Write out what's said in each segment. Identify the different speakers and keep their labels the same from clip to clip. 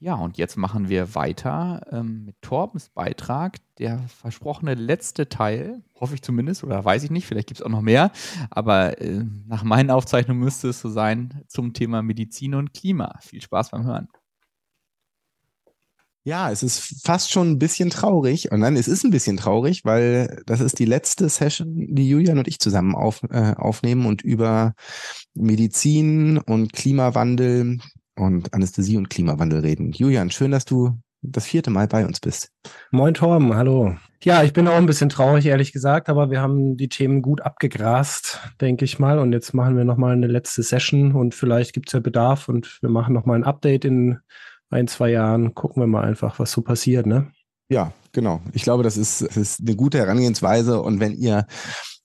Speaker 1: Ja, und jetzt machen wir weiter ähm, mit Torbens Beitrag. Der versprochene letzte Teil, hoffe ich zumindest, oder weiß ich nicht, vielleicht gibt es auch noch mehr, aber äh, nach meinen Aufzeichnungen müsste es so sein zum Thema Medizin und Klima. Viel Spaß beim Hören.
Speaker 2: Ja, es ist fast schon ein bisschen traurig. Und nein, es ist ein bisschen traurig, weil das ist die letzte Session, die Julian und ich zusammen auf, äh, aufnehmen und über Medizin und Klimawandel und Anästhesie und Klimawandel reden. Julian, schön, dass du das vierte Mal bei uns bist.
Speaker 3: Moin Torben, hallo. Ja, ich bin auch ein bisschen traurig, ehrlich gesagt, aber wir haben die Themen gut abgegrast, denke ich mal. Und jetzt machen wir nochmal eine letzte Session und vielleicht gibt es ja Bedarf und wir machen nochmal ein Update in ein, zwei Jahren. Gucken wir mal einfach, was so passiert, ne?
Speaker 2: Ja, genau. Ich glaube, das ist, das ist eine gute Herangehensweise. Und wenn ihr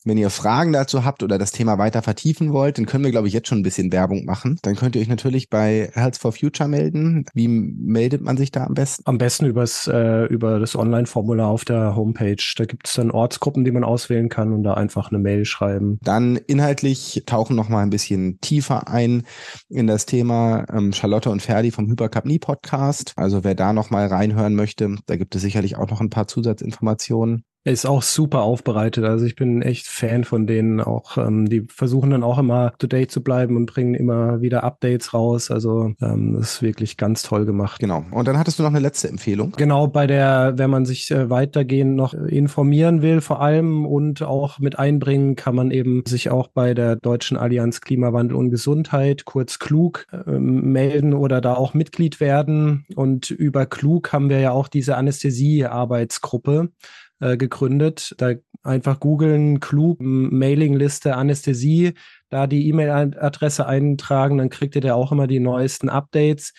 Speaker 2: wenn ihr Fragen dazu habt oder das Thema weiter vertiefen wollt, dann können wir, glaube ich, jetzt schon ein bisschen Werbung machen. Dann könnt ihr euch natürlich bei Health for Future melden. Wie meldet man sich da am besten?
Speaker 3: Am besten übers, äh, über das Online-Formular auf der Homepage. Da gibt es dann Ortsgruppen, die man auswählen kann und da einfach eine Mail schreiben.
Speaker 2: Dann inhaltlich tauchen noch mal ein bisschen tiefer ein in das Thema ähm, Charlotte und Ferdi vom Hypercapnie Podcast. Also wer da noch mal reinhören möchte, da gibt es sicherlich auch noch ein paar Zusatzinformationen.
Speaker 3: Ist auch super aufbereitet. Also ich bin echt Fan von denen auch. Ähm, die versuchen dann auch immer to date zu bleiben und bringen immer wieder Updates raus. Also ähm, das ist wirklich ganz toll gemacht.
Speaker 2: Genau. Und dann hattest du noch eine letzte Empfehlung.
Speaker 3: Genau, bei der, wenn man sich äh, weitergehend noch informieren will, vor allem und auch mit einbringen, kann man eben sich auch bei der Deutschen Allianz Klimawandel und Gesundheit, kurz klug, äh, melden oder da auch Mitglied werden. Und über klug haben wir ja auch diese Anästhesie-Arbeitsgruppe äh, gegründet. Da einfach googeln, klug, Mailingliste, Anästhesie, da die E-Mail-Adresse eintragen, dann kriegt ihr da auch immer die neuesten Updates.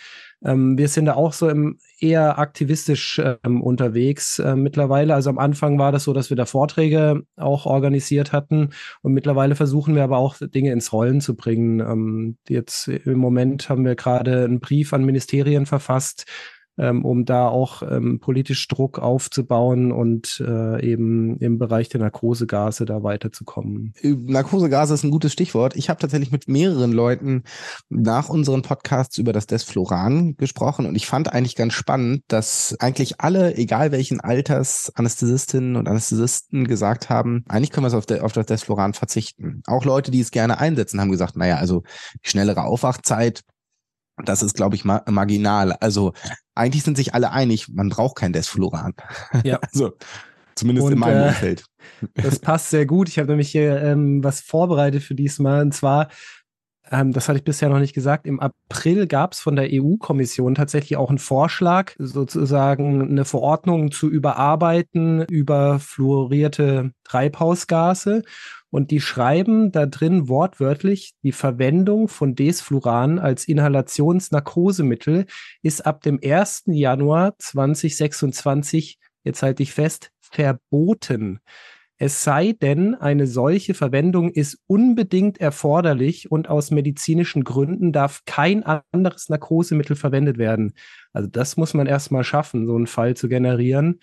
Speaker 3: Ähm, wir sind da auch so im, eher aktivistisch ähm, unterwegs äh, mittlerweile. Also am Anfang war das so, dass wir da Vorträge auch organisiert hatten und mittlerweile versuchen wir aber auch Dinge ins Rollen zu bringen. Ähm, jetzt im Moment haben wir gerade einen Brief an Ministerien verfasst, ähm, um da auch ähm, politisch Druck aufzubauen und äh, eben im Bereich der Narkosegase da weiterzukommen.
Speaker 2: Narkosegase ist ein gutes Stichwort. Ich habe tatsächlich mit mehreren Leuten nach unseren Podcasts über das Desfloran gesprochen und ich fand eigentlich ganz spannend, dass eigentlich alle, egal welchen Alters, Anästhesistinnen und Anästhesisten gesagt haben, eigentlich können wir auf, auf das Desfloran verzichten. Auch Leute, die es gerne einsetzen, haben gesagt, naja, also die schnellere Aufwachzeit, das ist, glaube ich, ma marginal. Also eigentlich sind sich alle einig, man braucht kein Desfluran.
Speaker 3: Ja.
Speaker 2: also zumindest Und, in meinem äh, Umfeld.
Speaker 3: Das passt sehr gut. Ich habe nämlich hier ähm, was vorbereitet für diesmal. Und zwar, ähm, das hatte ich bisher noch nicht gesagt, im April gab es von der EU-Kommission tatsächlich auch einen Vorschlag, sozusagen eine Verordnung zu überarbeiten über fluorierte Treibhausgase. Und die schreiben da drin wortwörtlich, die Verwendung von Desfluran als Inhalationsnarkosemittel ist ab dem 1. Januar 2026, jetzt halte ich fest, verboten. Es sei denn, eine solche Verwendung ist unbedingt erforderlich und aus medizinischen Gründen darf kein anderes Narkosemittel verwendet werden. Also das muss man erstmal schaffen, so einen Fall zu generieren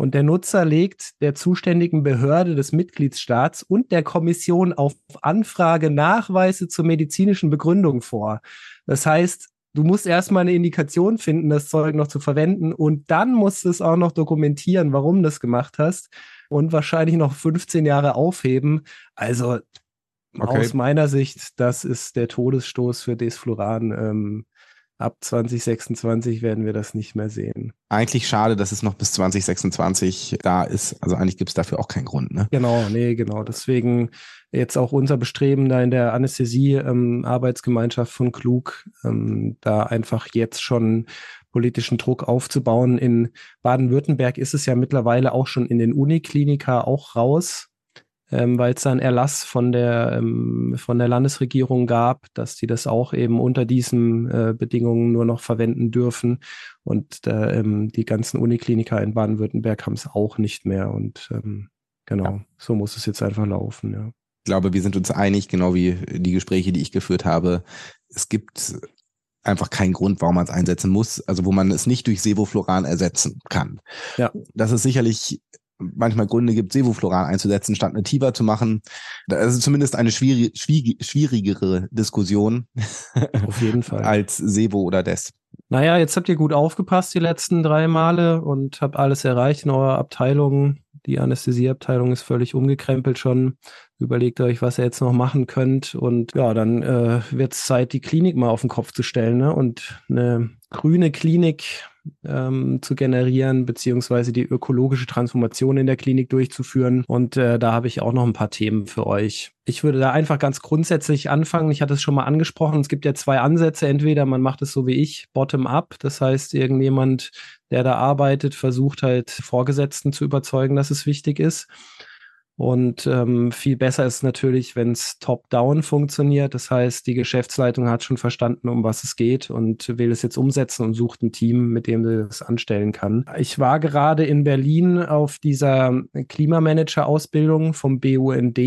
Speaker 3: und der Nutzer legt der zuständigen Behörde des Mitgliedsstaats und der Kommission auf Anfrage Nachweise zur medizinischen Begründung vor. Das heißt, du musst erstmal eine Indikation finden, das Zeug noch zu verwenden und dann musst du es auch noch dokumentieren, warum du das gemacht hast und wahrscheinlich noch 15 Jahre aufheben. Also okay. aus meiner Sicht, das ist der Todesstoß für Desfluran. Ähm, ab 2026 werden wir das nicht mehr sehen.
Speaker 2: Eigentlich schade, dass es noch bis 2026 da ist. Also eigentlich gibt es dafür auch keinen Grund, ne?
Speaker 3: Genau, nee, genau. Deswegen jetzt auch unser Bestreben da in der Anästhesie-Arbeitsgemeinschaft ähm, von Klug, ähm, da einfach jetzt schon politischen Druck aufzubauen. In Baden-Württemberg ist es ja mittlerweile auch schon in den Uniklinika auch raus ähm, weil es da einen Erlass von der, ähm, von der Landesregierung gab, dass die das auch eben unter diesen äh, Bedingungen nur noch verwenden dürfen. Und äh, ähm, die ganzen Unikliniker in Baden-Württemberg haben es auch nicht mehr. Und ähm, genau, ja. so muss es jetzt einfach laufen, ja.
Speaker 2: Ich glaube, wir sind uns einig, genau wie die Gespräche, die ich geführt habe. Es gibt einfach keinen Grund, warum man es einsetzen muss, also wo man es nicht durch Sevofloran ersetzen kann. Ja. Das ist sicherlich manchmal Gründe gibt, Sevofloran einzusetzen, statt eine Tiva zu machen. Das ist zumindest eine schwierig, schwierig, schwierigere Diskussion.
Speaker 3: Auf jeden Fall.
Speaker 2: als Sevo oder Des.
Speaker 3: Naja, jetzt habt ihr gut aufgepasst die letzten drei Male und habt alles erreicht in eurer Abteilung. Die Anästhesieabteilung ist völlig umgekrempelt schon. Überlegt euch, was ihr jetzt noch machen könnt. Und ja, dann äh, wird es Zeit, die Klinik mal auf den Kopf zu stellen ne? und eine grüne Klinik ähm, zu generieren, beziehungsweise die ökologische Transformation in der Klinik durchzuführen. Und äh, da habe ich auch noch ein paar Themen für euch. Ich würde da einfach ganz grundsätzlich anfangen. Ich hatte es schon mal angesprochen. Es gibt ja zwei Ansätze. Entweder man macht es so wie ich, bottom-up. Das heißt, irgendjemand, der da arbeitet, versucht halt Vorgesetzten zu überzeugen, dass es wichtig ist. Und ähm, viel besser ist natürlich, wenn es top-down funktioniert. Das heißt, die Geschäftsleitung hat schon verstanden, um was es geht und will es jetzt umsetzen und sucht ein Team, mit dem sie das anstellen kann. Ich war gerade in Berlin auf dieser Klimamanager-Ausbildung vom BUND.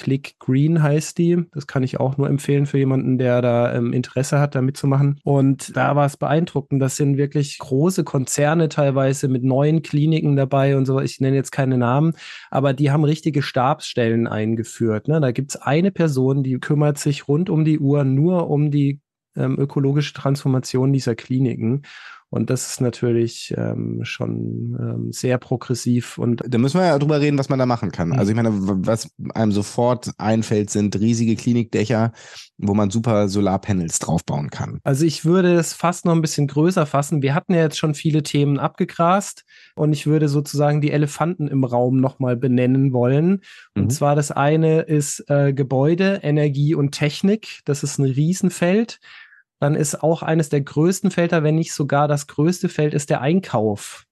Speaker 3: Click Green heißt die. Das kann ich auch nur empfehlen für jemanden, der da ähm, Interesse hat, da mitzumachen. Und da war es beeindruckend. Das sind wirklich große Konzerne teilweise mit neuen Kliniken dabei und so. Ich nenne jetzt keine Namen, aber die haben richtige Stabsstellen eingeführt. Ne? Da gibt es eine Person, die kümmert sich rund um die Uhr nur um die ähm, ökologische Transformation dieser Kliniken. Und das ist natürlich ähm, schon ähm, sehr progressiv. Und
Speaker 2: da müssen wir ja drüber reden, was man da machen kann. Also ich meine, was einem sofort einfällt, sind riesige Klinikdächer, wo man super Solarpanels draufbauen kann.
Speaker 3: Also ich würde es fast noch ein bisschen größer fassen. Wir hatten ja jetzt schon viele Themen abgegrast und ich würde sozusagen die Elefanten im Raum nochmal benennen wollen. Und mhm. zwar das eine ist äh, Gebäude, Energie und Technik. Das ist ein Riesenfeld dann ist auch eines der größten Felder, wenn nicht sogar das größte Feld, ist der Einkauf.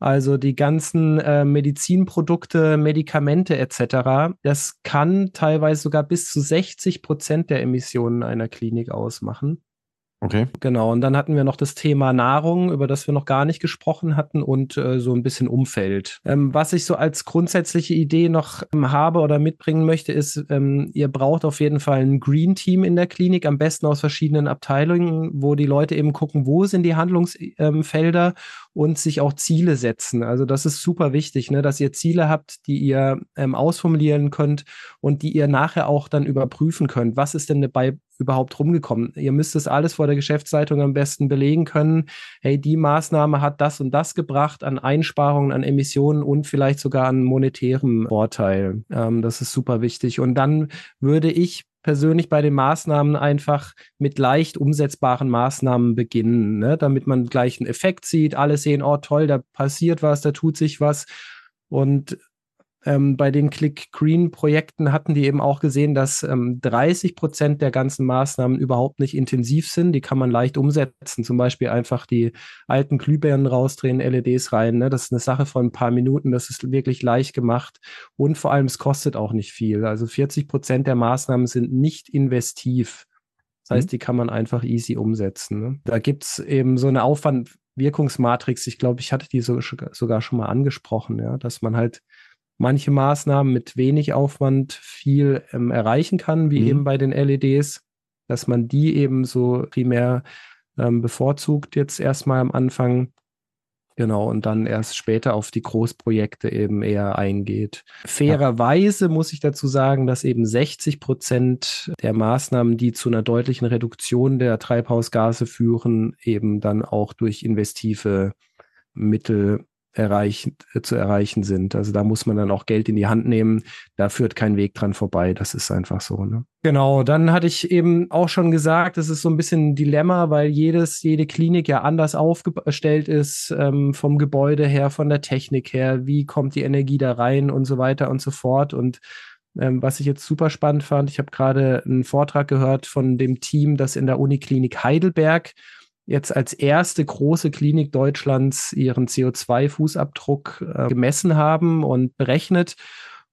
Speaker 3: Also die ganzen äh, Medizinprodukte, Medikamente etc. Das kann teilweise sogar bis zu 60 Prozent der Emissionen einer Klinik ausmachen.
Speaker 2: Okay.
Speaker 3: Genau, und dann hatten wir noch das Thema Nahrung, über das wir noch gar nicht gesprochen hatten und äh, so ein bisschen Umfeld. Ähm, was ich so als grundsätzliche Idee noch ähm, habe oder mitbringen möchte, ist, ähm, ihr braucht auf jeden Fall ein Green Team in der Klinik, am besten aus verschiedenen Abteilungen, wo die Leute eben gucken, wo sind die Handlungsfelder und sich auch Ziele setzen. Also das ist super wichtig, ne, dass ihr Ziele habt, die ihr ähm, ausformulieren könnt und die ihr nachher auch dann überprüfen könnt. Was ist denn dabei überhaupt rumgekommen? Ihr müsst es alles vor der Geschäftsleitung am besten belegen können. Hey, die Maßnahme hat das und das gebracht an Einsparungen, an Emissionen und vielleicht sogar an monetärem Vorteil. Ähm, das ist super wichtig. Und dann würde ich persönlich bei den Maßnahmen einfach mit leicht umsetzbaren Maßnahmen beginnen, ne? damit man gleich einen Effekt sieht. Alle sehen, oh toll, da passiert was, da tut sich was. Und ähm, bei den Click-Green-Projekten hatten die eben auch gesehen, dass ähm, 30 Prozent der ganzen Maßnahmen überhaupt nicht intensiv sind. Die kann man leicht umsetzen. Zum Beispiel einfach die alten Glühbirnen rausdrehen, LEDs rein. Ne? Das ist eine Sache von ein paar Minuten. Das ist wirklich leicht gemacht. Und vor allem, es kostet auch nicht viel. Also 40 Prozent der Maßnahmen sind nicht investiv. Das heißt, mhm. die kann man einfach easy umsetzen. Ne? Da gibt es eben so eine Aufwand-Wirkungsmatrix. Ich glaube, ich hatte die so, sogar schon mal angesprochen, ja, dass man halt manche Maßnahmen mit wenig Aufwand viel ähm, erreichen kann, wie mhm. eben bei den LEDs, dass man die eben so primär ähm, bevorzugt jetzt erstmal am Anfang. Genau, und dann erst später auf die Großprojekte eben eher eingeht. Fairerweise ja. muss ich dazu sagen, dass eben 60 Prozent der Maßnahmen, die zu einer deutlichen Reduktion der Treibhausgase führen, eben dann auch durch investive Mittel erreichen, äh, zu erreichen sind. Also da muss man dann auch Geld in die Hand nehmen. Da führt kein Weg dran vorbei. Das ist einfach so. Ne? Genau, dann hatte ich eben auch schon gesagt, das ist so ein bisschen ein Dilemma, weil jedes, jede Klinik ja anders aufgestellt ist, ähm, vom Gebäude her, von der Technik her, wie kommt die Energie da rein und so weiter und so fort. Und ähm, was ich jetzt super spannend fand, ich habe gerade einen Vortrag gehört von dem Team, das in der Uniklinik Heidelberg jetzt als erste große Klinik Deutschlands ihren CO2-Fußabdruck äh, gemessen haben und berechnet.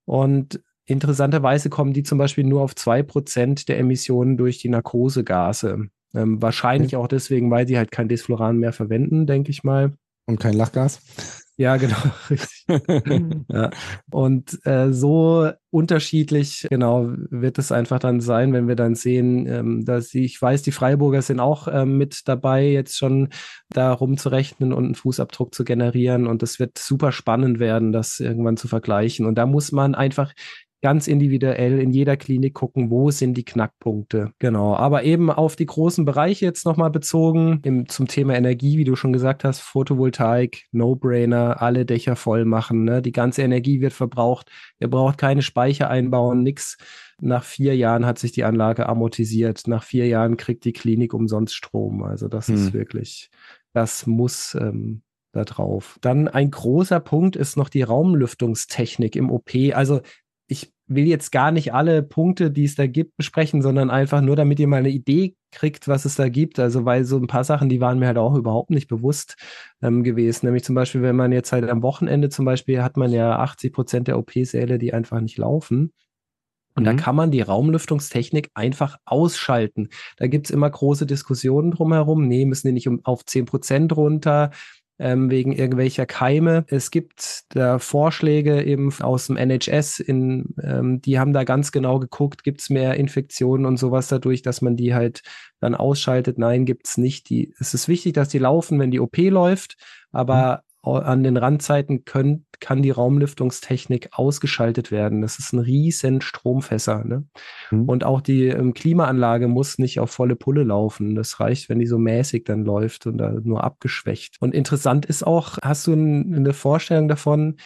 Speaker 3: Und interessanterweise kommen die zum Beispiel nur auf zwei Prozent der Emissionen durch die Narkosegase. Ähm, wahrscheinlich mhm. auch deswegen, weil sie halt kein Desfloran mehr verwenden, denke ich mal.
Speaker 2: Und kein Lachgas?
Speaker 3: Ja, genau, richtig. ja. Und äh, so unterschiedlich, genau, wird es einfach dann sein, wenn wir dann sehen, ähm, dass die, ich weiß, die Freiburger sind auch ähm, mit dabei, jetzt schon da rumzurechnen und einen Fußabdruck zu generieren. Und es wird super spannend werden, das irgendwann zu vergleichen. Und da muss man einfach ganz individuell in jeder Klinik gucken, wo sind die Knackpunkte. Genau. Aber eben auf die großen Bereiche jetzt nochmal bezogen, im, zum Thema Energie, wie du schon gesagt hast, Photovoltaik, No-Brainer, alle Dächer voll machen. Ne? Die ganze Energie wird verbraucht. Ihr braucht keine Speicher einbauen, nix. Nach vier Jahren hat sich die Anlage amortisiert. Nach vier Jahren kriegt die Klinik umsonst Strom. Also das hm. ist wirklich, das muss ähm, da drauf. Dann ein großer Punkt ist noch die Raumlüftungstechnik im OP. Also will jetzt gar nicht alle Punkte, die es da gibt, besprechen, sondern einfach nur, damit ihr mal eine Idee kriegt, was es da gibt. Also, weil so ein paar Sachen, die waren mir halt auch überhaupt nicht bewusst ähm, gewesen. Nämlich zum Beispiel, wenn man jetzt halt am Wochenende zum Beispiel hat man ja 80 Prozent der OP-Säle, die einfach nicht laufen. Und mhm. da kann man die Raumlüftungstechnik einfach ausschalten. Da gibt's immer große Diskussionen drumherum. Nee, müssen die nicht um, auf 10 Prozent runter? Ähm, wegen irgendwelcher Keime. Es gibt da Vorschläge eben aus dem NHS, in, ähm, die haben da ganz genau geguckt, gibt es mehr Infektionen und sowas dadurch, dass man die halt dann ausschaltet. Nein, gibt es nicht. Die, es ist wichtig, dass die laufen, wenn die OP läuft, aber an den Randzeiten können, kann die Raumlüftungstechnik ausgeschaltet werden. Das ist ein riesen Stromfässer. Ne? Mhm. Und auch die ähm, Klimaanlage muss nicht auf volle Pulle laufen. Das reicht, wenn die so mäßig dann läuft und da nur abgeschwächt. Und interessant ist auch, hast du eine Vorstellung davon?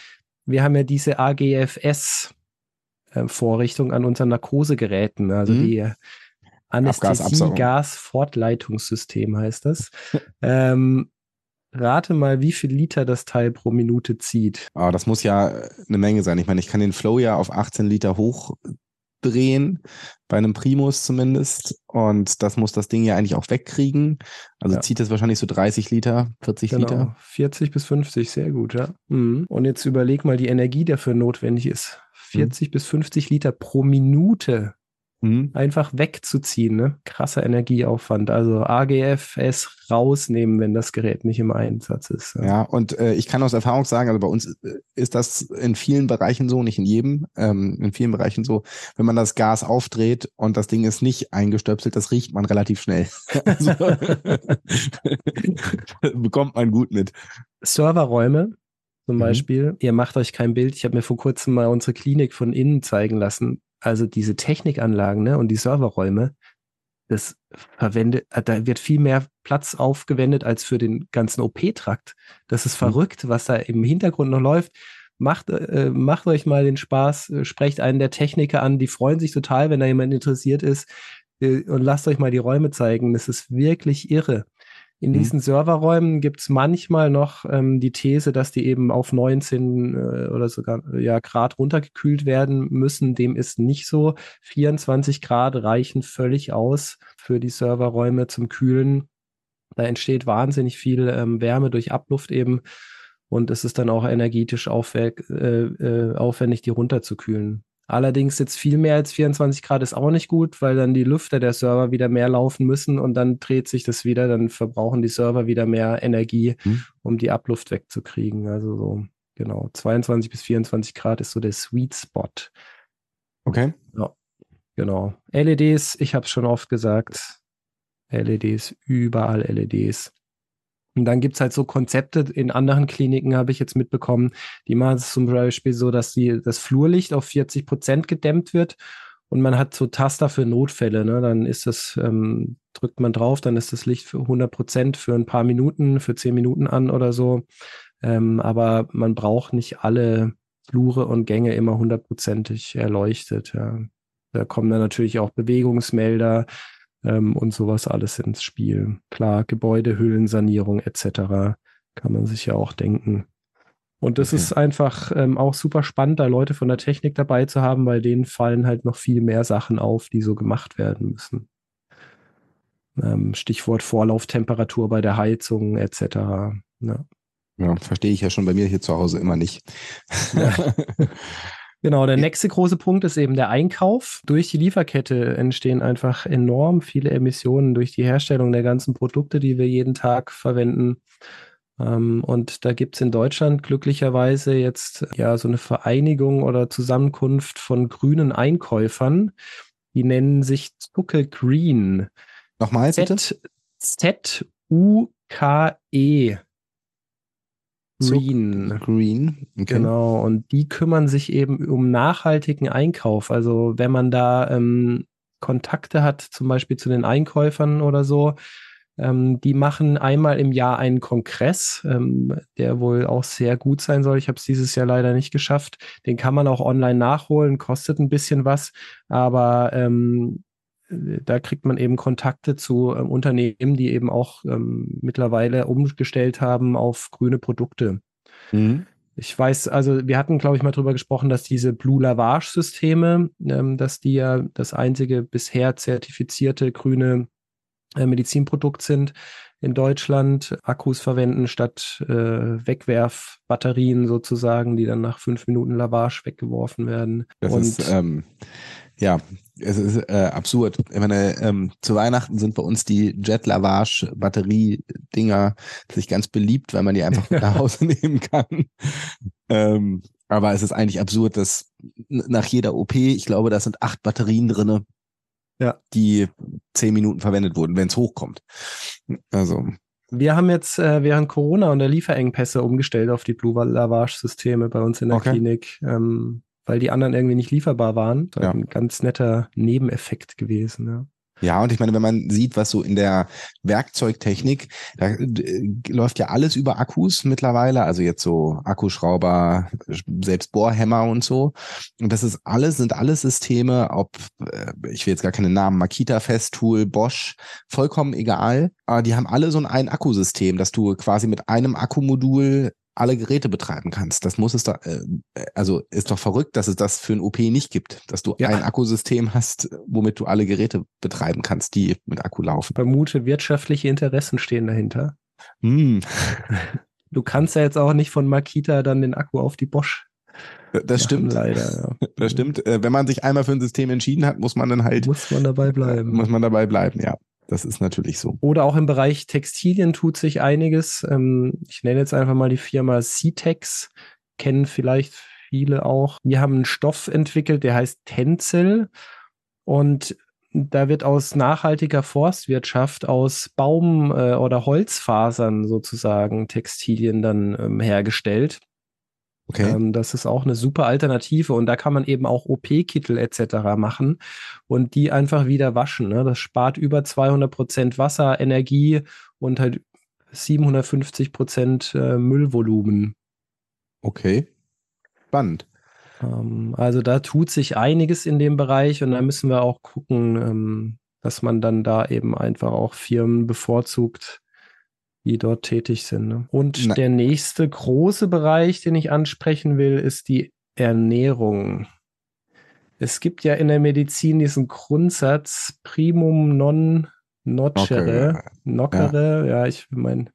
Speaker 3: Wir haben ja diese AGFS äh, Vorrichtung an unseren Narkosegeräten, also mhm. die Anästhesie-Gas-Fortleitungssystem heißt das. ähm, Rate mal, wie viel Liter das Teil pro Minute zieht.
Speaker 2: Oh, das muss ja eine Menge sein. Ich meine, ich kann den Flow ja auf 18 Liter hochdrehen, bei einem Primus zumindest. Und das muss das Ding ja eigentlich auch wegkriegen. Also ja. zieht das wahrscheinlich so 30 Liter, 40 genau. Liter.
Speaker 3: 40 bis 50, sehr gut, ja. Mhm. Und jetzt überleg mal die Energie, die dafür notwendig ist. 40 mhm. bis 50 Liter pro Minute mhm. einfach wegzuziehen. Ne? Krasser Energieaufwand. Also AGFS rausnehmen, wenn das Gerät nicht im Einsatz ist.
Speaker 2: Ja, ja und äh, ich kann aus Erfahrung sagen, also bei uns äh, ist das in vielen Bereichen so, nicht in jedem, ähm, in vielen Bereichen so, wenn man das Gas aufdreht und das Ding ist nicht eingestöpselt, das riecht man relativ schnell. also, bekommt man gut mit.
Speaker 3: Serverräume zum mhm. Beispiel. Ihr macht euch kein Bild. Ich habe mir vor kurzem mal unsere Klinik von innen zeigen lassen also diese Technikanlagen ne, und die Serverräume, das verwendet, äh, da wird viel mehr Platz aufgewendet als für den ganzen OP-Trakt. Das ist mhm. verrückt, was da im Hintergrund noch läuft. Macht, äh, macht euch mal den Spaß, äh, sprecht einen der Techniker an, die freuen sich total, wenn da jemand interessiert ist äh, und lasst euch mal die Räume zeigen. Das ist wirklich irre. In mhm. diesen Serverräumen gibt es manchmal noch ähm, die These, dass die eben auf 19 äh, oder sogar ja, Grad runtergekühlt werden müssen. Dem ist nicht so. 24 Grad reichen völlig aus für die Serverräume zum Kühlen. Da entsteht wahnsinnig viel ähm, Wärme durch Abluft eben. Und es ist dann auch energetisch aufwä äh, äh, aufwendig, die runterzukühlen. Allerdings jetzt viel mehr als 24 Grad ist auch nicht gut, weil dann die Lüfter der Server wieder mehr laufen müssen und dann dreht sich das wieder, dann verbrauchen die Server wieder mehr Energie, hm. um die Abluft wegzukriegen. Also so, genau, 22 bis 24 Grad ist so der Sweet Spot.
Speaker 2: Okay.
Speaker 3: Ja, genau. LEDs, ich habe es schon oft gesagt, LEDs, überall LEDs. Und dann gibt es halt so Konzepte in anderen Kliniken, habe ich jetzt mitbekommen, die machen es zum Beispiel so, dass die, das Flurlicht auf 40 Prozent gedämmt wird und man hat so Taster für Notfälle. Ne? Dann ist das, ähm, drückt man drauf, dann ist das Licht für 100 Prozent für ein paar Minuten, für 10 Minuten an oder so. Ähm, aber man braucht nicht alle Flure und Gänge immer hundertprozentig erleuchtet. Ja. Da kommen dann natürlich auch Bewegungsmelder, ähm, und sowas alles ins Spiel. Klar, Gebäudehüllensanierung etc. kann man sich ja auch denken. Und das okay. ist einfach ähm, auch super spannend, da Leute von der Technik dabei zu haben, weil denen fallen halt noch viel mehr Sachen auf, die so gemacht werden müssen. Ähm, Stichwort Vorlauftemperatur bei der Heizung etc. Ja.
Speaker 2: ja, verstehe ich ja schon bei mir hier zu Hause immer nicht. Ja.
Speaker 3: Genau, der nächste große Punkt ist eben der Einkauf. Durch die Lieferkette entstehen einfach enorm viele Emissionen durch die Herstellung der ganzen Produkte, die wir jeden Tag verwenden. Ähm, und da gibt es in Deutschland glücklicherweise jetzt ja so eine Vereinigung oder Zusammenkunft von grünen Einkäufern. Die nennen sich Zucke Green.
Speaker 2: Nochmal
Speaker 3: bitte? Z-U-K-E Green.
Speaker 2: Green.
Speaker 3: Okay. Genau, und die kümmern sich eben um nachhaltigen Einkauf. Also wenn man da ähm, Kontakte hat, zum Beispiel zu den Einkäufern oder so, ähm, die machen einmal im Jahr einen Kongress, ähm, der wohl auch sehr gut sein soll. Ich habe es dieses Jahr leider nicht geschafft. Den kann man auch online nachholen, kostet ein bisschen was, aber ähm, da kriegt man eben Kontakte zu ähm, Unternehmen, die eben auch ähm, mittlerweile umgestellt haben auf grüne Produkte. Mhm. Ich weiß, also wir hatten, glaube ich, mal drüber gesprochen, dass diese Blue Lavage-Systeme, ähm, dass die ja das einzige bisher zertifizierte grüne äh, Medizinprodukt sind in Deutschland, Akkus verwenden statt äh, Wegwerfbatterien sozusagen, die dann nach fünf Minuten Lavage weggeworfen werden.
Speaker 2: Das Und ist ähm, ja, es ist äh, absurd. Ich meine, ähm, zu Weihnachten sind bei uns die Jet Lavage Batterie-Dinger sich ganz beliebt, weil man die einfach nach Hause nehmen kann. Ähm, aber es ist eigentlich absurd, dass nach jeder OP, ich glaube, da sind acht Batterien drinne, ja. die zehn Minuten verwendet wurden, wenn es hochkommt. Also.
Speaker 3: Wir haben jetzt äh, während Corona und der Lieferengpässe umgestellt auf die Blue Lavage-Systeme bei uns in der okay. Klinik. Ähm, weil die anderen irgendwie nicht lieferbar waren. Das ja. ein ganz netter Nebeneffekt gewesen. Ja.
Speaker 2: Ja, und ich meine, wenn man sieht, was so in der Werkzeugtechnik, da äh, läuft ja alles über Akkus mittlerweile, also jetzt so Akkuschrauber, selbst Bohrhämmer und so. Und das ist alles, sind alles Systeme, ob, äh, ich will jetzt gar keine Namen, Makita, Festool, Bosch, vollkommen egal. Aber die haben alle so ein Akkusystem, dass du quasi mit einem Akkumodul alle Geräte betreiben kannst. Das muss es da, äh, also ist doch verrückt, dass es das für ein OP nicht gibt, dass du ja. ein Akkusystem hast, womit du alle Geräte betreiben kannst, die mit Akku laufen.
Speaker 3: Vermute, wirtschaftliche Interessen stehen dahinter. Hm. Du kannst ja jetzt auch nicht von Makita dann den Akku auf die Bosch
Speaker 2: das stimmt. leider, ja. Das stimmt. Äh, wenn man sich einmal für ein System entschieden hat, muss man dann halt.
Speaker 3: Muss man dabei bleiben.
Speaker 2: Muss man dabei bleiben, ja. Das ist natürlich so.
Speaker 3: Oder auch im Bereich Textilien tut sich einiges. Ähm, ich nenne jetzt einfach mal die Firma C-Tex, kennen vielleicht viele auch. Die haben einen Stoff entwickelt, der heißt Tencel. Und da wird aus nachhaltiger Forstwirtschaft, aus Baum- äh, oder Holzfasern sozusagen Textilien dann ähm, hergestellt. Okay. Ähm, das ist auch eine super Alternative und da kann man eben auch OP-Kittel etc. machen und die einfach wieder waschen. Ne? Das spart über 200 Prozent Wasser, Energie und halt 750 Prozent äh, Müllvolumen.
Speaker 2: Okay, spannend.
Speaker 3: Ähm, also da tut sich einiges in dem Bereich und da müssen wir auch gucken, ähm, dass man dann da eben einfach auch Firmen bevorzugt, die dort tätig sind. Ne? Und Nein. der nächste große Bereich, den ich ansprechen will, ist die Ernährung. Es gibt ja in der Medizin diesen Grundsatz primum non nocere. Nocere, ja, ja ich meine,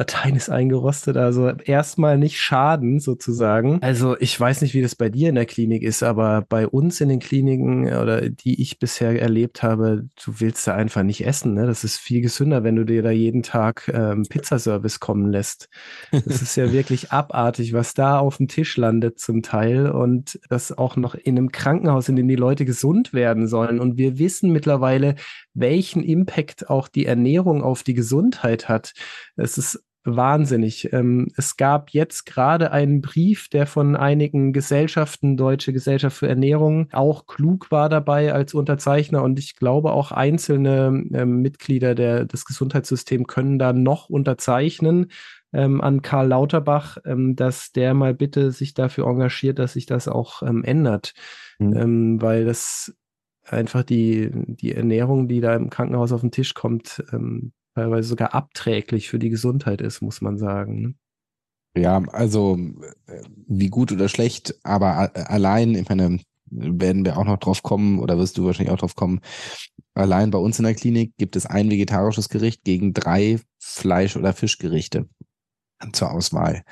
Speaker 3: Latein ist eingerostet, also erstmal nicht schaden sozusagen. Also ich weiß nicht, wie das bei dir in der Klinik ist, aber bei uns in den Kliniken oder die ich bisher erlebt habe, du willst da einfach nicht essen. Ne? Das ist viel gesünder, wenn du dir da jeden Tag ähm, Pizzaservice kommen lässt. Das ist ja wirklich abartig, was da auf dem Tisch landet zum Teil und das auch noch in einem Krankenhaus, in dem die Leute gesund werden sollen. Und wir wissen mittlerweile, welchen Impact auch die Ernährung auf die Gesundheit hat. Es ist wahnsinnig. Ähm, es gab jetzt gerade einen Brief, der von einigen Gesellschaften, Deutsche Gesellschaft für Ernährung, auch klug war dabei als Unterzeichner und ich glaube auch einzelne ähm, Mitglieder der, des Gesundheitssystems können da noch unterzeichnen. Ähm, an Karl Lauterbach, ähm, dass der mal bitte sich dafür engagiert, dass sich das auch ähm, ändert, mhm. weil das einfach die, die Ernährung, die da im Krankenhaus auf den Tisch kommt, ähm, teilweise sogar abträglich für die Gesundheit ist, muss man sagen. Ne?
Speaker 2: Ja, also äh, wie gut oder schlecht, aber allein, ich meine, werden wir auch noch drauf kommen oder wirst du wahrscheinlich auch drauf kommen. Allein bei uns in der Klinik gibt es ein vegetarisches Gericht gegen drei Fleisch- oder Fischgerichte zur Auswahl.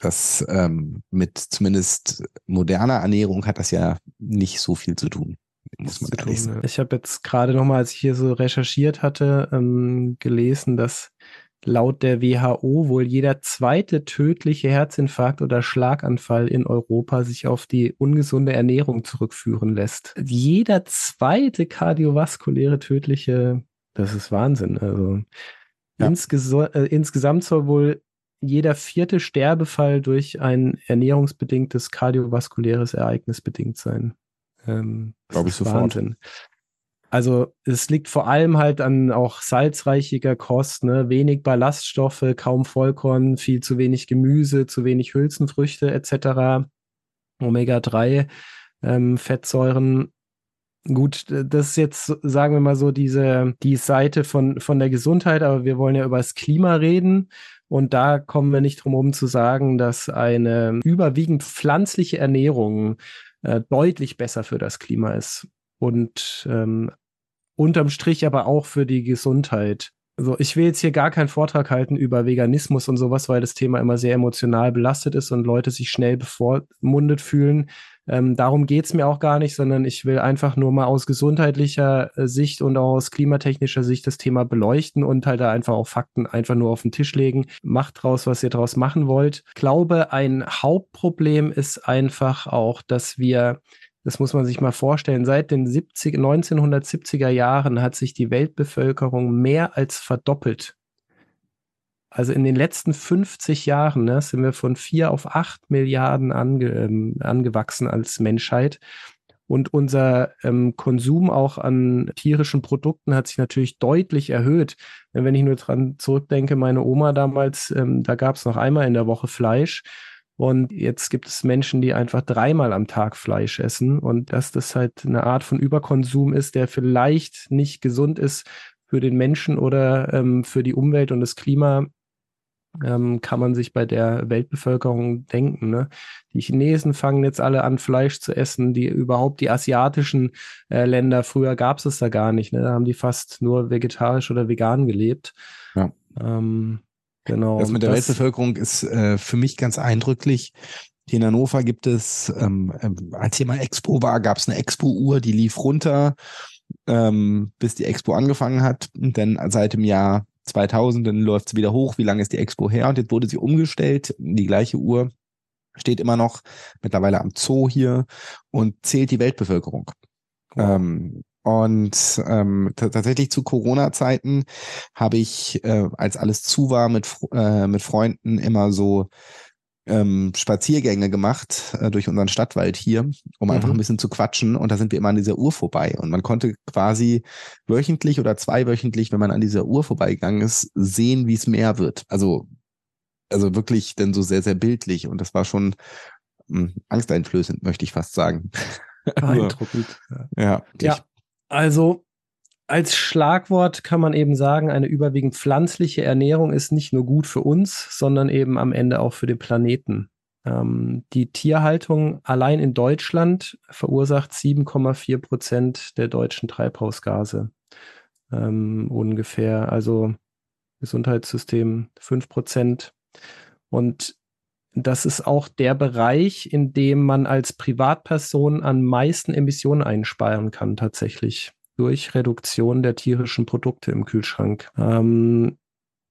Speaker 2: Das ähm, mit zumindest moderner Ernährung hat das ja nicht so viel zu tun muss man ehrlich sagen.
Speaker 3: Ich habe jetzt gerade nochmal, als ich hier so recherchiert hatte, ähm, gelesen, dass laut der WHO wohl jeder zweite tödliche Herzinfarkt oder Schlaganfall in Europa sich auf die ungesunde Ernährung zurückführen lässt. Jeder zweite kardiovaskuläre tödliche, das ist Wahnsinn. Also ja. insges äh, insgesamt soll wohl jeder vierte Sterbefall durch ein ernährungsbedingtes kardiovaskuläres Ereignis bedingt sein.
Speaker 2: Ähm, Glaube ich sofort.
Speaker 3: Wahnsinn. Also es liegt vor allem halt an auch salzreichiger Kost, ne? wenig Ballaststoffe, kaum Vollkorn, viel zu wenig Gemüse, zu wenig Hülsenfrüchte etc. Omega-3 ähm, Fettsäuren. Gut, das ist jetzt, sagen wir mal so, diese, die Seite von, von der Gesundheit, aber wir wollen ja über das Klima reden. Und da kommen wir nicht drum herum zu sagen, dass eine überwiegend pflanzliche Ernährung äh, deutlich besser für das Klima ist und ähm, unterm Strich aber auch für die Gesundheit. Also ich will jetzt hier gar keinen Vortrag halten über Veganismus und sowas, weil das Thema immer sehr emotional belastet ist und Leute sich schnell bevormundet fühlen. Ähm, darum geht's mir auch gar nicht, sondern ich will einfach nur mal aus gesundheitlicher äh, Sicht und auch aus klimatechnischer Sicht das Thema beleuchten und halt da einfach auch Fakten einfach nur auf den Tisch legen. Macht draus, was ihr draus machen wollt. Ich glaube, ein Hauptproblem ist einfach auch, dass wir das muss man sich mal vorstellen. Seit den 70, 1970er Jahren hat sich die Weltbevölkerung mehr als verdoppelt. Also in den letzten 50 Jahren ne, sind wir von 4 auf 8 Milliarden ange, ähm, angewachsen als Menschheit. Und unser ähm, Konsum auch an tierischen Produkten hat sich natürlich deutlich erhöht. Wenn ich nur dran zurückdenke, meine Oma damals, ähm, da gab es noch einmal in der Woche Fleisch. Und jetzt gibt es Menschen, die einfach dreimal am Tag Fleisch essen. Und dass das halt eine Art von Überkonsum ist, der vielleicht nicht gesund ist für den Menschen oder ähm, für die Umwelt und das Klima, ähm, kann man sich bei der Weltbevölkerung denken. Ne? Die Chinesen fangen jetzt alle an, Fleisch zu essen. Die überhaupt die asiatischen äh, Länder, früher gab es es da gar nicht. Ne? Da haben die fast nur vegetarisch oder vegan gelebt.
Speaker 2: Ja. Ähm, Genau. Das mit der das, Weltbevölkerung ist äh, für mich ganz eindrücklich. Hier in Hannover gibt es, ähm, ähm als hier mal Expo war, gab es eine Expo-Uhr, die lief runter, ähm, bis die Expo angefangen hat. Und dann seit dem Jahr 2000, dann läuft sie wieder hoch. Wie lange ist die Expo her? Und jetzt wurde sie umgestellt. Die gleiche Uhr steht immer noch mittlerweile am Zoo hier und zählt die Weltbevölkerung. Ähm, und ähm, tatsächlich zu Corona-Zeiten habe ich, äh, als alles zu war, mit, äh, mit Freunden immer so ähm, Spaziergänge gemacht äh, durch unseren Stadtwald hier, um mhm. einfach ein bisschen zu quatschen. Und da sind wir immer an dieser Uhr vorbei. Und man konnte quasi wöchentlich oder zweiwöchentlich, wenn man an dieser Uhr vorbeigegangen ist, sehen, wie es mehr wird. Also, also wirklich dann so sehr, sehr bildlich. Und das war schon mh, hm, angsteinflößend, möchte ich fast sagen.
Speaker 3: Beeindruckend. ja, ja, also als Schlagwort kann man eben sagen, eine überwiegend pflanzliche Ernährung ist nicht nur gut für uns, sondern eben am Ende auch für den Planeten. Ähm, die Tierhaltung allein in Deutschland verursacht 7,4 Prozent der deutschen Treibhausgase ähm, ungefähr. Also Gesundheitssystem 5 Prozent. Und das ist auch der Bereich, in dem man als Privatperson am meisten Emissionen einsparen kann, tatsächlich durch Reduktion der tierischen Produkte im Kühlschrank. Ähm,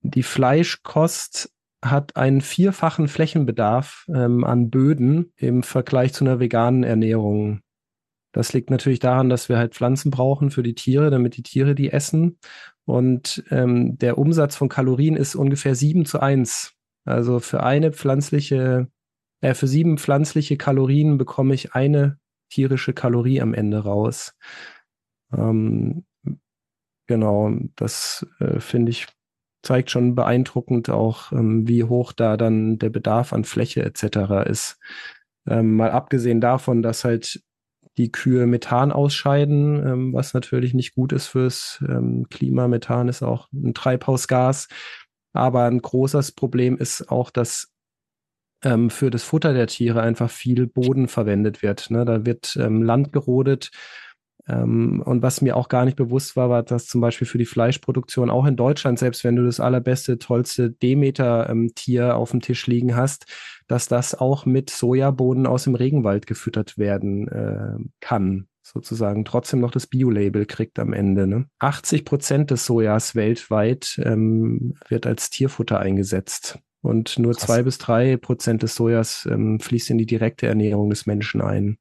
Speaker 3: die Fleischkost hat einen vierfachen Flächenbedarf ähm, an Böden im Vergleich zu einer veganen Ernährung. Das liegt natürlich daran, dass wir halt Pflanzen brauchen für die Tiere, damit die Tiere die essen. Und ähm, der Umsatz von Kalorien ist ungefähr 7 zu 1 also für eine pflanzliche, äh, für sieben pflanzliche Kalorien bekomme ich eine tierische Kalorie am Ende raus. Ähm, genau, das äh, finde ich zeigt schon beeindruckend auch, ähm, wie hoch da dann der Bedarf an Fläche etc. ist. Ähm, mal abgesehen davon, dass halt die Kühe Methan ausscheiden, ähm, was natürlich nicht gut ist fürs ähm, Klima. Methan ist auch ein Treibhausgas. Aber ein großes Problem ist auch, dass ähm, für das Futter der Tiere einfach viel Boden verwendet wird. Ne? Da wird ähm, Land gerodet. Ähm, und was mir auch gar nicht bewusst war, war, dass zum Beispiel für die Fleischproduktion auch in Deutschland, selbst wenn du das allerbeste, tollste Demeter-Tier ähm, auf dem Tisch liegen hast, dass das auch mit Sojabohnen aus dem Regenwald gefüttert werden äh, kann sozusagen trotzdem noch das Bio-Label kriegt am Ende. Ne? 80 Prozent des Sojas weltweit ähm, wird als Tierfutter eingesetzt. Und nur Krass. zwei bis drei Prozent des Sojas ähm, fließt in die direkte Ernährung des Menschen ein.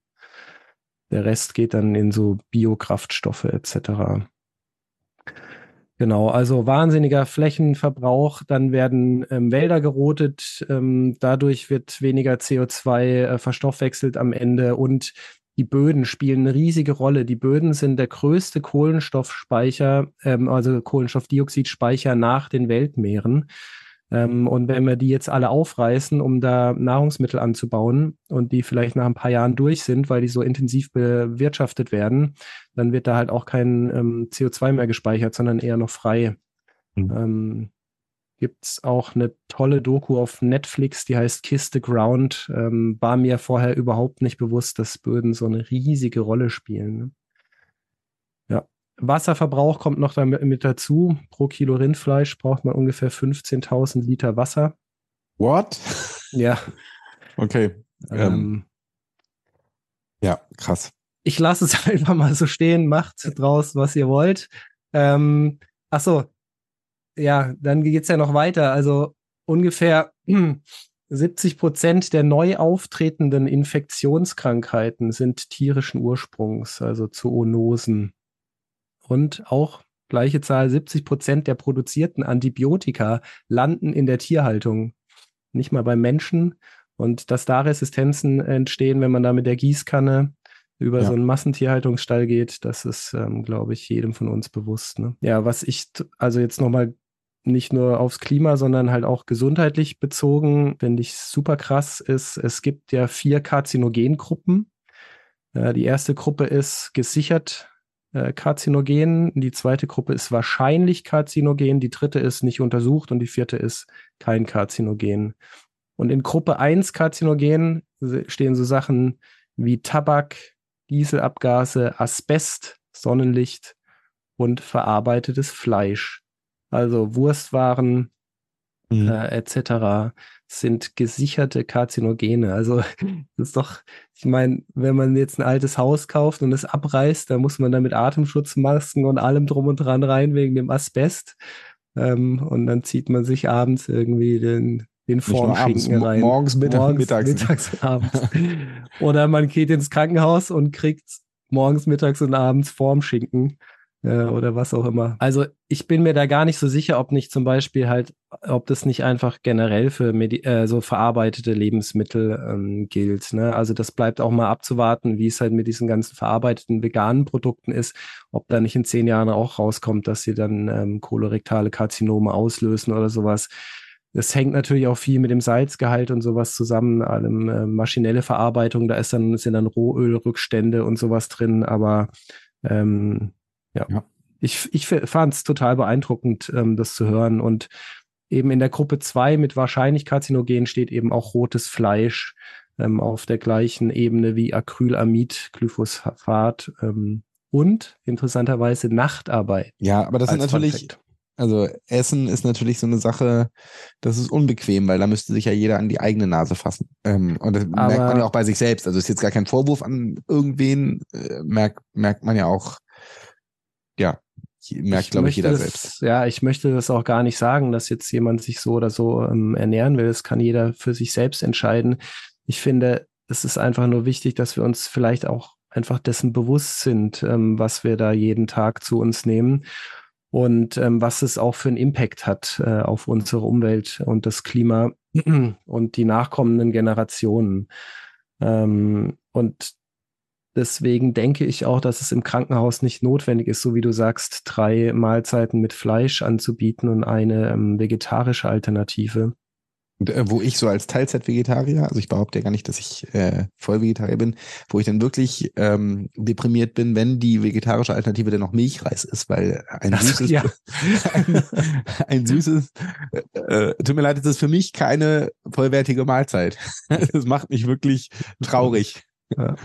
Speaker 3: Der Rest geht dann in so Biokraftstoffe etc. Genau, also wahnsinniger Flächenverbrauch, dann werden ähm, Wälder gerotet, ähm, dadurch wird weniger CO2 äh, verstoffwechselt am Ende und die Böden spielen eine riesige Rolle. Die Böden sind der größte Kohlenstoffspeicher, ähm, also Kohlenstoffdioxidspeicher nach den Weltmeeren. Ähm, und wenn wir die jetzt alle aufreißen, um da Nahrungsmittel anzubauen und die vielleicht nach ein paar Jahren durch sind, weil die so intensiv bewirtschaftet werden, dann wird da halt auch kein ähm, CO2 mehr gespeichert, sondern eher noch frei. Mhm. Gibt es auch eine tolle Doku auf Netflix, die heißt Kiss the Ground. Ähm, war mir vorher überhaupt nicht bewusst, dass Böden so eine riesige Rolle spielen. Ne? Wasserverbrauch kommt noch damit mit dazu. Pro Kilo Rindfleisch braucht man ungefähr 15.000 Liter Wasser.
Speaker 2: What?
Speaker 3: Ja.
Speaker 2: Okay. Ähm, ähm, ja, krass.
Speaker 3: Ich lasse es einfach mal so stehen. Macht draus, was ihr wollt. Ähm, ach so. Ja, dann geht es ja noch weiter. Also ungefähr 70 Prozent der neu auftretenden Infektionskrankheiten sind tierischen Ursprungs, also Zoonosen. Und auch gleiche Zahl, 70 Prozent der produzierten Antibiotika landen in der Tierhaltung, nicht mal beim Menschen. Und dass da Resistenzen entstehen, wenn man da mit der Gießkanne über ja. so einen Massentierhaltungsstall geht, das ist, ähm, glaube ich, jedem von uns bewusst. Ne? Ja, was ich also jetzt nochmal nicht nur aufs Klima, sondern halt auch gesundheitlich bezogen, finde ich super krass, ist, es gibt ja vier Karzinogengruppen. Äh, die erste Gruppe ist gesichert äh, karzinogen. Die zweite Gruppe ist wahrscheinlich karzinogen. Die dritte ist nicht untersucht und die vierte ist kein Karzinogen. Und in Gruppe 1 Karzinogen stehen so Sachen wie Tabak, Dieselabgase, Asbest, Sonnenlicht und verarbeitetes Fleisch. Also Wurstwaren mhm. äh, etc sind gesicherte Karzinogene. Also das ist doch, ich meine, wenn man jetzt ein altes Haus kauft und es abreißt, dann muss man da mit Atemschutzmasken und allem drum und dran rein wegen dem Asbest. Ähm, und dann zieht man sich abends irgendwie den, den Formschinken rein.
Speaker 2: Morgens, Mittag, morgens, mittags.
Speaker 3: mittags und abends. Oder man geht ins Krankenhaus und kriegt morgens, mittags und abends Formschinken oder was auch immer. Also ich bin mir da gar nicht so sicher, ob nicht zum Beispiel halt, ob das nicht einfach generell für Medi äh, so verarbeitete Lebensmittel ähm, gilt. Ne? Also das bleibt auch mal abzuwarten, wie es halt mit diesen ganzen verarbeiteten veganen Produkten ist, ob da nicht in zehn Jahren auch rauskommt, dass sie dann ähm, kolorektale Karzinome auslösen oder sowas. Das hängt natürlich auch viel mit dem Salzgehalt und sowas zusammen, allem äh, maschinelle Verarbeitung, da ist dann, sind dann Rohölrückstände und sowas drin, aber ähm, ja. ja. Ich, ich fand es total beeindruckend, ähm, das zu hören. Und eben in der Gruppe 2 mit wahrscheinlich Karzinogen steht eben auch rotes Fleisch ähm, auf der gleichen Ebene wie Acrylamid, Glyphosat ähm, und interessanterweise Nachtarbeit.
Speaker 2: Ja, aber das sind natürlich, Funfact. also Essen ist natürlich so eine Sache, das ist unbequem, weil da müsste sich ja jeder an die eigene Nase fassen. Ähm, und das aber merkt man ja auch bei sich selbst. Also ist jetzt gar kein Vorwurf an irgendwen, äh, merkt, merkt man ja auch ja, merkt, glaube ich, jeder
Speaker 3: das,
Speaker 2: selbst.
Speaker 3: Ja, ich möchte das auch gar nicht sagen, dass jetzt jemand sich so oder so ähm, ernähren will. Das kann jeder für sich selbst entscheiden. Ich finde, es ist einfach nur wichtig, dass wir uns vielleicht auch einfach dessen bewusst sind, ähm, was wir da jeden Tag zu uns nehmen und ähm, was es auch für einen Impact hat äh, auf unsere Umwelt und das Klima und die nachkommenden Generationen. Ähm, und Deswegen denke ich auch, dass es im Krankenhaus nicht notwendig ist, so wie du sagst, drei Mahlzeiten mit Fleisch anzubieten und eine ähm, vegetarische Alternative.
Speaker 2: Äh, wo ich so als Teilzeit-Vegetarier, also ich behaupte ja gar nicht, dass ich äh, Vollvegetarier bin, wo ich dann wirklich ähm, deprimiert bin, wenn die vegetarische Alternative dann noch Milchreis ist, weil ein also, süßes, ja. ein, ein, süßes, äh, tut mir leid, das ist für mich keine vollwertige Mahlzeit. das macht mich wirklich traurig. Ja.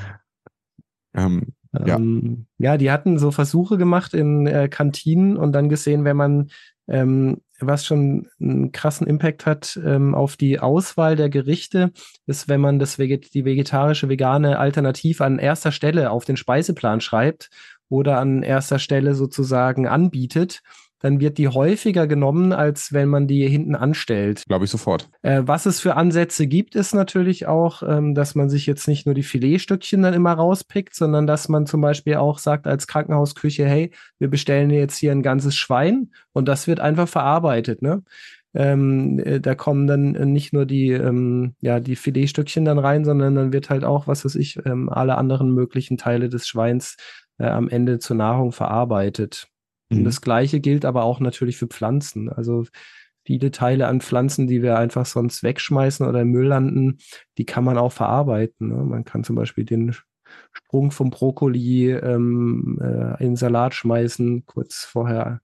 Speaker 3: Ähm, ja. Ähm, ja, die hatten so Versuche gemacht in äh, Kantinen und dann gesehen, wenn man ähm, was schon einen krassen Impact hat ähm, auf die Auswahl der Gerichte, ist, wenn man das Veget die vegetarische, vegane Alternative an erster Stelle auf den Speiseplan schreibt oder an erster Stelle sozusagen anbietet, dann wird die häufiger genommen, als wenn man die hinten anstellt.
Speaker 2: Glaube ich sofort.
Speaker 3: Äh, was es für Ansätze gibt, ist natürlich auch, ähm, dass man sich jetzt nicht nur die Filetstückchen dann immer rauspickt, sondern dass man zum Beispiel auch sagt als Krankenhausküche, hey, wir bestellen jetzt hier ein ganzes Schwein und das wird einfach verarbeitet. Ne? Ähm, äh, da kommen dann nicht nur die, ähm, ja, die Filetstückchen dann rein, sondern dann wird halt auch, was weiß ich, ähm, alle anderen möglichen Teile des Schweins äh, am Ende zur Nahrung verarbeitet. Mhm. Und das Gleiche gilt aber auch natürlich für Pflanzen. Also viele Teile an Pflanzen, die wir einfach sonst wegschmeißen oder im Müll landen, die kann man auch verarbeiten. Ne? Man kann zum Beispiel den Sprung vom Brokkoli ähm, äh, in Salat schmeißen, kurz vorher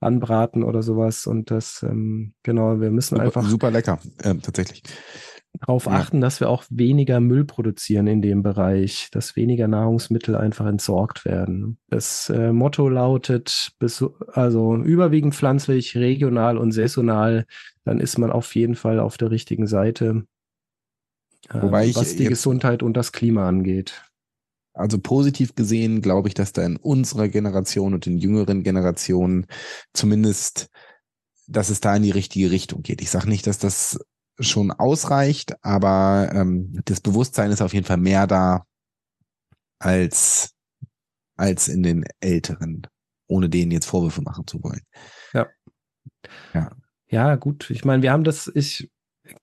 Speaker 3: anbraten oder sowas. Und das, ähm, genau, wir müssen
Speaker 2: super,
Speaker 3: einfach.
Speaker 2: Super lecker, äh, tatsächlich.
Speaker 3: Darauf ja. achten, dass wir auch weniger Müll produzieren in dem Bereich, dass weniger Nahrungsmittel einfach entsorgt werden. Das äh, Motto lautet, also überwiegend pflanzlich, regional und saisonal, dann ist man auf jeden Fall auf der richtigen Seite, äh, was die Gesundheit und das Klima angeht.
Speaker 2: Also positiv gesehen glaube ich, dass da in unserer Generation und in jüngeren Generationen zumindest, dass es da in die richtige Richtung geht. Ich sage nicht, dass das schon ausreicht, aber ähm, das Bewusstsein ist auf jeden Fall mehr da als, als in den Älteren, ohne denen jetzt Vorwürfe machen zu wollen.
Speaker 3: Ja. Ja. Ja, gut. Ich meine, wir haben das, ich,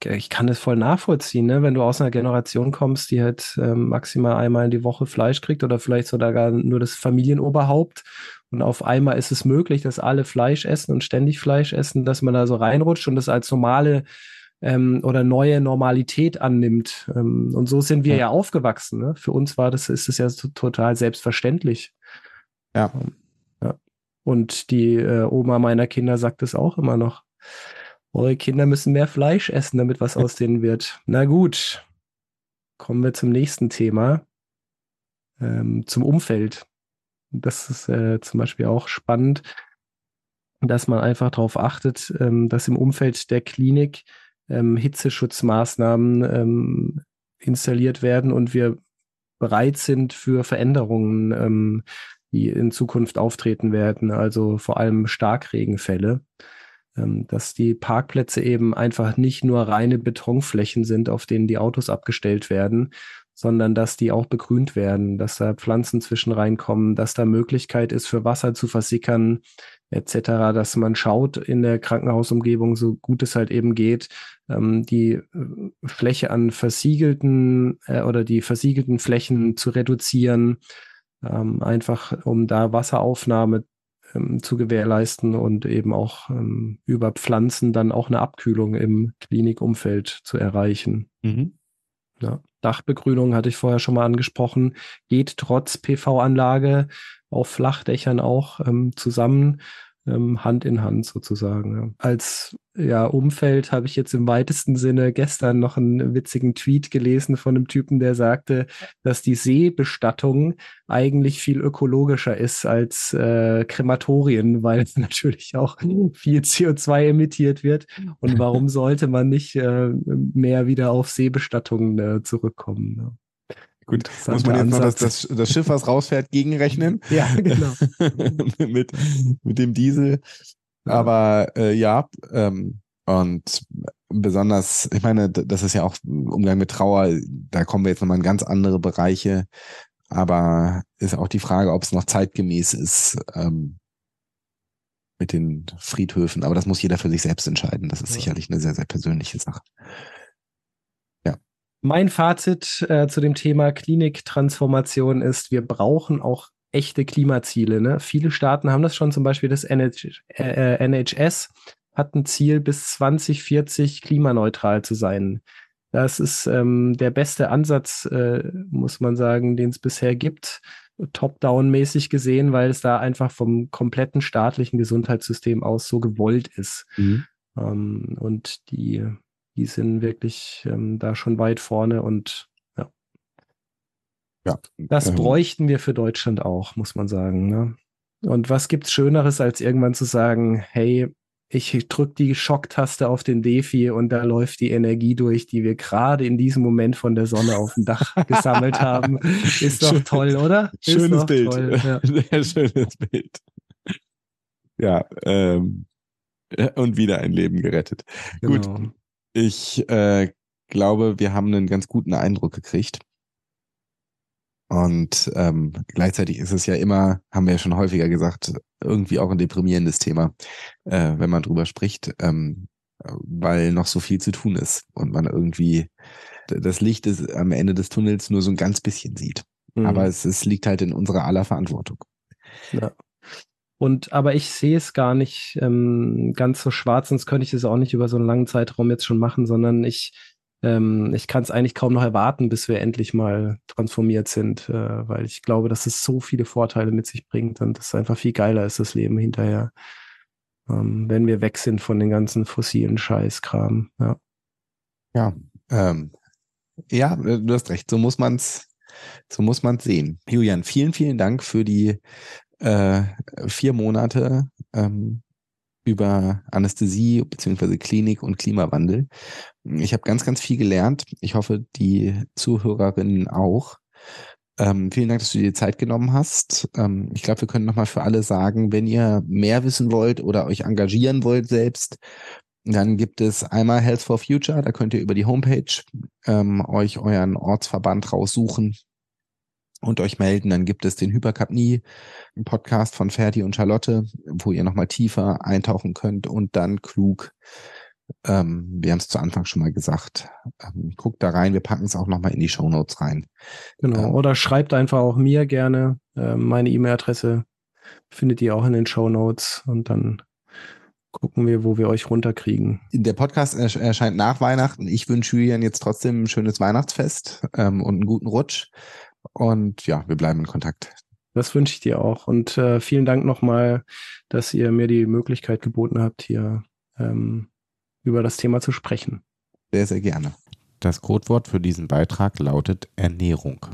Speaker 3: ich kann das voll nachvollziehen, ne? wenn du aus einer Generation kommst, die halt ähm, maximal einmal in die Woche Fleisch kriegt oder vielleicht sogar nur das Familienoberhaupt und auf einmal ist es möglich, dass alle Fleisch essen und ständig Fleisch essen, dass man da so reinrutscht und das als normale ähm, oder neue Normalität annimmt. Ähm, und so sind wir ja, ja aufgewachsen. Ne? Für uns war das, ist es ja total selbstverständlich.
Speaker 2: Ja.
Speaker 3: ja. Und die äh, Oma meiner Kinder sagt es auch immer noch eure Kinder müssen mehr Fleisch essen, damit was aus denen wird. Na gut, kommen wir zum nächsten Thema, ähm, zum Umfeld. Das ist äh, zum Beispiel auch spannend, dass man einfach darauf achtet, ähm, dass im Umfeld der Klinik ähm, Hitzeschutzmaßnahmen ähm, installiert werden und wir bereit sind für Veränderungen, ähm, die in Zukunft auftreten werden, also vor allem Starkregenfälle. Ähm, dass die Parkplätze eben einfach nicht nur reine Betonflächen sind, auf denen die Autos abgestellt werden, sondern dass die auch begrünt werden, dass da Pflanzen zwischen reinkommen, dass da Möglichkeit ist, für Wasser zu versickern, etc., dass man schaut in der Krankenhausumgebung, so gut es halt eben geht, ähm, die äh, Fläche an versiegelten äh, oder die versiegelten Flächen zu reduzieren, ähm, einfach um da Wasseraufnahme ähm, zu gewährleisten und eben auch ähm, über Pflanzen dann auch eine Abkühlung im Klinikumfeld zu erreichen. Mhm. Ja. Dachbegrünung hatte ich vorher schon mal angesprochen, geht trotz PV-Anlage auf Flachdächern auch ähm, zusammen ähm, Hand in Hand sozusagen. Ja. Als ja, Umfeld habe ich jetzt im weitesten Sinne gestern noch einen witzigen Tweet gelesen von einem Typen, der sagte, dass die Seebestattung eigentlich viel ökologischer ist als äh, Krematorien, weil es natürlich auch viel CO2 emittiert wird. Und warum sollte man nicht äh, mehr wieder auf Seebestattungen äh, zurückkommen? Ne?
Speaker 2: Gut, muss man jetzt noch das, das, das, Schiff, was rausfährt, gegenrechnen.
Speaker 3: Ja, genau.
Speaker 2: mit, mit dem Diesel. Aber äh, ja, ähm, und besonders, ich meine, das ist ja auch Umgang mit Trauer, da kommen wir jetzt nochmal in ganz andere Bereiche. Aber ist auch die Frage, ob es noch zeitgemäß ist ähm, mit den Friedhöfen. Aber das muss jeder für sich selbst entscheiden. Das ist ja. sicherlich eine sehr, sehr persönliche Sache.
Speaker 3: Mein Fazit äh, zu dem Thema Kliniktransformation ist, wir brauchen auch echte Klimaziele. Ne? Viele Staaten haben das schon, zum Beispiel das NH äh, NHS hat ein Ziel, bis 2040 klimaneutral zu sein. Das ist ähm, der beste Ansatz, äh, muss man sagen, den es bisher gibt, top-down-mäßig gesehen, weil es da einfach vom kompletten staatlichen Gesundheitssystem aus so gewollt ist. Mhm. Ähm, und die die sind wirklich ähm, da schon weit vorne und
Speaker 2: ja.
Speaker 3: Das ähm, bräuchten wir für Deutschland auch, muss man sagen. Ne? Und was gibt's Schöneres, als irgendwann zu sagen, hey, ich drücke die Schocktaste auf den Defi und da läuft die Energie durch, die wir gerade in diesem Moment von der Sonne auf dem Dach gesammelt haben. Ist doch toll, oder?
Speaker 2: Schönes Bild. Toll, ja. Sehr schönes Bild. Ja, ähm, und wieder ein Leben gerettet. Genau. Gut, ich äh, glaube, wir haben einen ganz guten Eindruck gekriegt. Und ähm, gleichzeitig ist es ja immer, haben wir ja schon häufiger gesagt, irgendwie auch ein deprimierendes Thema, äh, wenn man drüber spricht, ähm, weil noch so viel zu tun ist und man irgendwie das Licht ist am Ende des Tunnels nur so ein ganz bisschen sieht. Mhm. Aber es, es liegt halt in unserer aller Verantwortung.
Speaker 3: Ja. Und aber ich sehe es gar nicht ähm, ganz so schwarz, sonst könnte ich es auch nicht über so einen langen Zeitraum jetzt schon machen, sondern ich ähm, ich kann es eigentlich kaum noch erwarten, bis wir endlich mal transformiert sind, äh, weil ich glaube, dass es so viele Vorteile mit sich bringt und es einfach viel geiler ist, das Leben hinterher, ähm, wenn wir weg sind von den ganzen fossilen Scheißkram. Ja,
Speaker 2: ja, ähm, ja du hast recht, so muss man es so muss man sehen. Julian, vielen, vielen Dank für die äh, vier Monate ähm, über Anästhesie beziehungsweise Klinik und Klimawandel. Ich habe ganz, ganz viel gelernt. Ich hoffe, die Zuhörerinnen auch. Ähm, vielen Dank, dass du dir Zeit genommen hast. Ähm, ich glaube, wir können nochmal für alle sagen, wenn ihr mehr wissen wollt oder euch engagieren wollt selbst, dann gibt es einmal Health for Future, da könnt ihr über die Homepage ähm, euch euren Ortsverband raussuchen und euch melden. Dann gibt es den Hypercapnie Podcast von Ferdi und Charlotte, wo ihr nochmal tiefer eintauchen könnt und dann klug. Ähm, wir haben es zu Anfang schon mal gesagt. Ähm, guckt da rein, wir packen es auch nochmal in die Show Notes rein.
Speaker 3: Genau. Ähm, Oder schreibt einfach auch mir gerne. Ähm, meine E-Mail-Adresse findet ihr auch in den Show Notes und dann gucken wir, wo wir euch runterkriegen.
Speaker 2: Der Podcast erscheint nach Weihnachten. Ich wünsche Julian jetzt trotzdem ein schönes Weihnachtsfest ähm, und einen guten Rutsch. Und ja, wir bleiben in Kontakt.
Speaker 3: Das wünsche ich dir auch. Und äh, vielen Dank nochmal, dass ihr mir die Möglichkeit geboten habt, hier ähm, über das Thema zu sprechen.
Speaker 2: Sehr, sehr gerne. Das Codewort für diesen Beitrag lautet Ernährung.